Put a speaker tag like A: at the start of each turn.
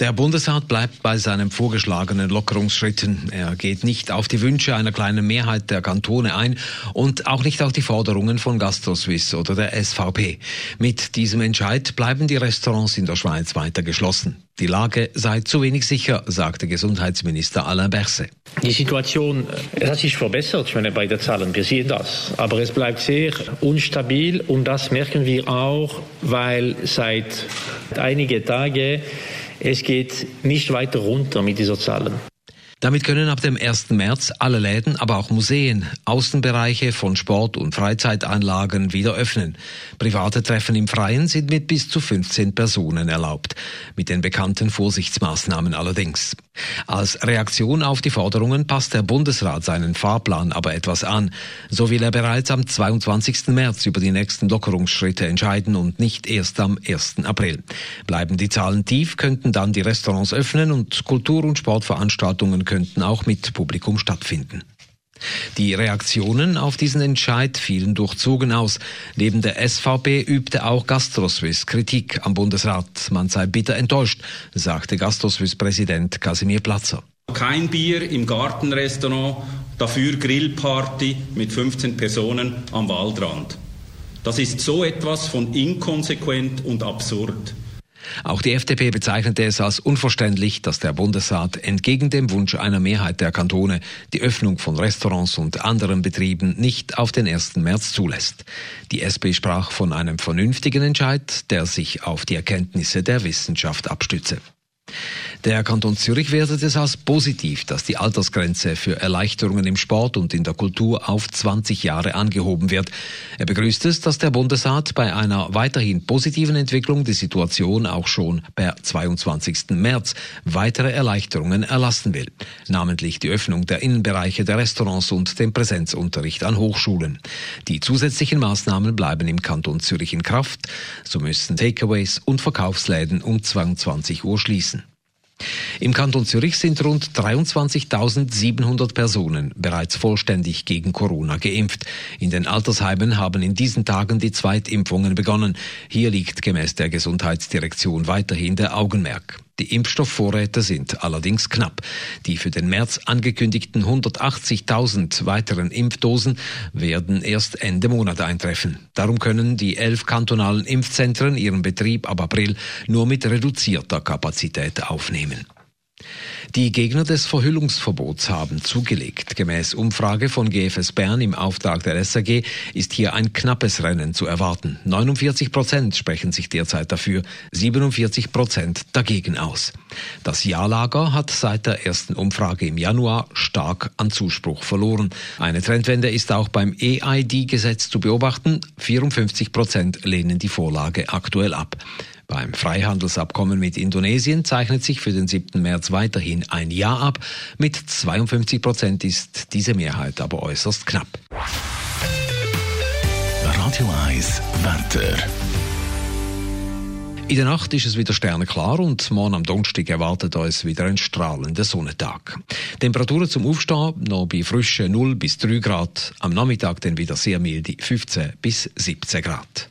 A: Der Bundesrat bleibt bei seinen vorgeschlagenen Lockerungsschritten. Er geht nicht auf die Wünsche einer kleinen Mehrheit der Kantone ein und auch nicht auf die Forderungen von GastroSwiss oder der SVP. Mit diesem Entscheid bleiben die Restaurants in der Schweiz weiter geschlossen. Die Lage sei zu wenig sicher, sagte Gesundheitsminister Alain Berset.
B: Die Situation hat sich verbessert meine, bei den Zahlen, wir sehen das. Aber es bleibt sehr unstabil und das merken wir auch, weil seit einigen Tagen es geht nicht weiter runter mit dieser Zahlen.
A: Damit können ab dem 1. März alle Läden, aber auch Museen, Außenbereiche von Sport- und Freizeitanlagen wieder öffnen. Private Treffen im Freien sind mit bis zu 15 Personen erlaubt, mit den bekannten Vorsichtsmaßnahmen allerdings. Als Reaktion auf die Forderungen passt der Bundesrat seinen Fahrplan aber etwas an. So will er bereits am 22. März über die nächsten Lockerungsschritte entscheiden und nicht erst am 1. April. Bleiben die Zahlen tief, könnten dann die Restaurants öffnen und Kultur- und Sportveranstaltungen könnten auch mit Publikum stattfinden. Die Reaktionen auf diesen Entscheid fielen durchzogen aus. Neben der SVP übte auch GastroSwiss Kritik am Bundesrat. Man sei bitter enttäuscht, sagte GastroSwiss-Präsident Casimir Platzer.
C: Kein Bier im Gartenrestaurant, dafür Grillparty mit 15 Personen am Waldrand. Das ist so etwas von inkonsequent und absurd.
A: Auch die FDP bezeichnete es als unverständlich, dass der Bundesrat entgegen dem Wunsch einer Mehrheit der Kantone die Öffnung von Restaurants und anderen Betrieben nicht auf den 1. März zulässt. Die SP sprach von einem vernünftigen Entscheid, der sich auf die Erkenntnisse der Wissenschaft abstütze. Der Kanton Zürich wertet es als positiv, dass die Altersgrenze für Erleichterungen im Sport und in der Kultur auf 20 Jahre angehoben wird. Er begrüßt es, dass der Bundesrat bei einer weiterhin positiven Entwicklung die Situation auch schon per 22. März weitere Erleichterungen erlassen will, namentlich die Öffnung der Innenbereiche der Restaurants und den Präsenzunterricht an Hochschulen. Die zusätzlichen Maßnahmen bleiben im Kanton Zürich in Kraft. So müssen Takeaways und Verkaufsläden um 22 Uhr schließen. Im Kanton Zürich sind rund 23.700 Personen bereits vollständig gegen Corona geimpft. In den Altersheimen haben in diesen Tagen die Zweitimpfungen begonnen. Hier liegt gemäß der Gesundheitsdirektion weiterhin der Augenmerk. Die Impfstoffvorräte sind allerdings knapp. Die für den März angekündigten 180.000 weiteren Impfdosen werden erst Ende Monat eintreffen. Darum können die elf kantonalen Impfzentren ihren Betrieb ab April nur mit reduzierter Kapazität aufnehmen. Die Gegner des Verhüllungsverbots haben zugelegt. Gemäß Umfrage von GFS Bern im Auftrag der SAG ist hier ein knappes Rennen zu erwarten. 49 Prozent sprechen sich derzeit dafür, 47 Prozent dagegen aus. Das Ja-Lager hat seit der ersten Umfrage im Januar stark an Zuspruch verloren. Eine Trendwende ist auch beim EID-Gesetz zu beobachten. 54 Prozent lehnen die Vorlage aktuell ab. Beim Freihandelsabkommen mit Indonesien zeichnet sich für den 7. März weiterhin ein Ja ab. Mit 52 Prozent ist diese Mehrheit aber äußerst knapp.
D: Radio 1 Wetter.
A: In der Nacht ist es wieder sternenklar und morgen am Donnerstag erwartet uns wieder ein strahlender Sonnentag. Temperaturen zum Aufstehen noch bei frischen 0 bis 3 Grad, am Nachmittag dann wieder sehr milde 15 bis 17 Grad.